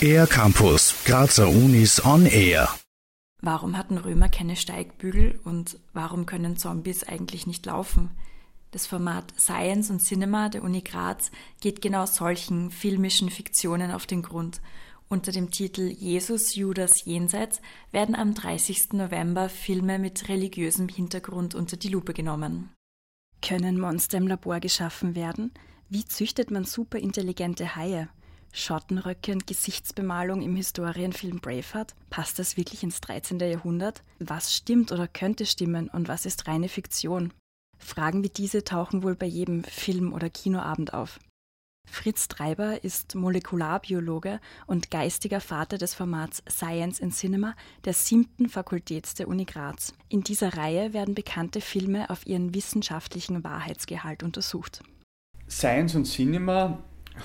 Air Campus, Grazer Unis on Air. Warum hatten Römer keine Steigbügel und warum können Zombies eigentlich nicht laufen? Das Format Science und Cinema der Uni Graz geht genau solchen filmischen Fiktionen auf den Grund. Unter dem Titel Jesus, Judas, Jenseits werden am 30. November Filme mit religiösem Hintergrund unter die Lupe genommen. Können Monster im Labor geschaffen werden? Wie züchtet man superintelligente Haie? Schottenröcke und Gesichtsbemalung im Historienfilm Braveheart? Passt das wirklich ins 13. Jahrhundert? Was stimmt oder könnte stimmen und was ist reine Fiktion? Fragen wie diese tauchen wohl bei jedem Film- oder Kinoabend auf. Fritz Treiber ist Molekularbiologe und geistiger Vater des Formats Science in Cinema der siebten Fakultät der Uni Graz. In dieser Reihe werden bekannte Filme auf ihren wissenschaftlichen Wahrheitsgehalt untersucht. Science und Cinema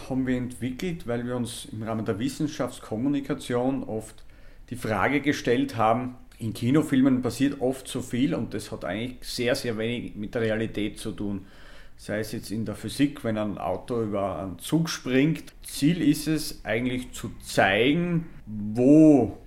haben wir entwickelt, weil wir uns im Rahmen der Wissenschaftskommunikation oft die Frage gestellt haben, in Kinofilmen passiert oft so viel und das hat eigentlich sehr, sehr wenig mit der Realität zu tun. Sei es jetzt in der Physik, wenn ein Auto über einen Zug springt. Ziel ist es eigentlich zu zeigen, wo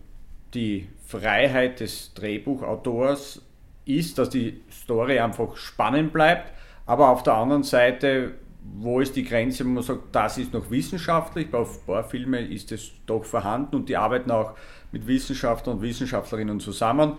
die Freiheit des Drehbuchautors ist, dass die Story einfach spannend bleibt, aber auf der anderen Seite, wo ist die Grenze, wo man sagt, das ist noch wissenschaftlich, bei ein paar Filmen ist es doch vorhanden und die arbeiten auch mit Wissenschaftlern und Wissenschaftlerinnen zusammen.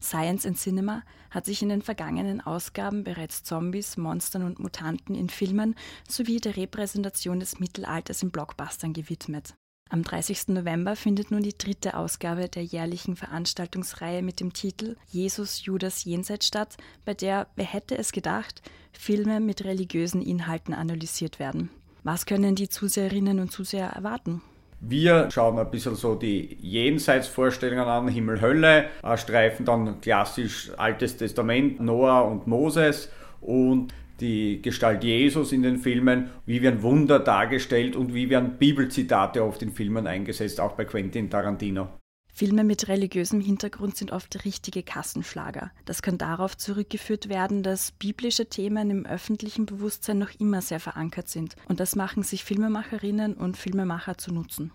Science in Cinema hat sich in den vergangenen Ausgaben bereits Zombies, Monstern und Mutanten in Filmen sowie der Repräsentation des Mittelalters in Blockbustern gewidmet. Am 30. November findet nun die dritte Ausgabe der jährlichen Veranstaltungsreihe mit dem Titel Jesus, Judas, Jenseits statt, bei der, wer hätte es gedacht, Filme mit religiösen Inhalten analysiert werden. Was können die Zuseherinnen und Zuseher erwarten? Wir schauen ein bisschen so die Jenseitsvorstellungen an, Himmel, Hölle, streifen dann klassisch Altes Testament, Noah und Moses und die Gestalt Jesus in den Filmen, wie werden Wunder dargestellt und wie werden Bibelzitate oft in Filmen eingesetzt, auch bei Quentin Tarantino. Filme mit religiösem Hintergrund sind oft richtige Kassenschlager. Das kann darauf zurückgeführt werden, dass biblische Themen im öffentlichen Bewusstsein noch immer sehr verankert sind. Und das machen sich Filmemacherinnen und Filmemacher zu Nutzen.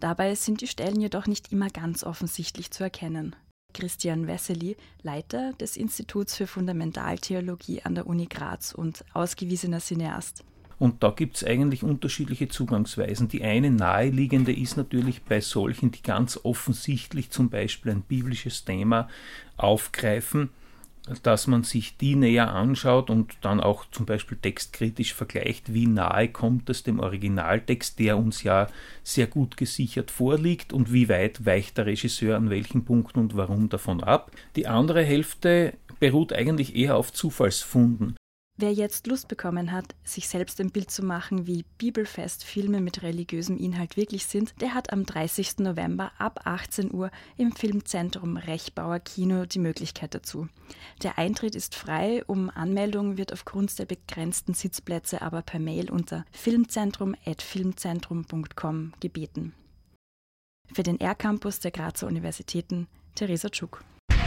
Dabei sind die Stellen jedoch nicht immer ganz offensichtlich zu erkennen. Christian Wessely, Leiter des Instituts für Fundamentaltheologie an der Uni Graz und ausgewiesener Cineast. Und da gibt es eigentlich unterschiedliche Zugangsweisen. Die eine naheliegende ist natürlich bei solchen, die ganz offensichtlich zum Beispiel ein biblisches Thema aufgreifen, dass man sich die näher anschaut und dann auch zum Beispiel textkritisch vergleicht, wie nahe kommt es dem Originaltext, der uns ja sehr gut gesichert vorliegt und wie weit weicht der Regisseur an welchen Punkten und warum davon ab. Die andere Hälfte beruht eigentlich eher auf Zufallsfunden. Wer jetzt Lust bekommen hat, sich selbst ein Bild zu machen, wie bibelfest Filme mit religiösem Inhalt wirklich sind, der hat am 30. November ab 18 Uhr im Filmzentrum Rechbauer Kino die Möglichkeit dazu. Der Eintritt ist frei, um Anmeldung wird aufgrund der begrenzten Sitzplätze aber per Mail unter filmzentrum.filmzentrum.com gebeten. Für den R-Campus der Grazer Universitäten Theresa Tschuk.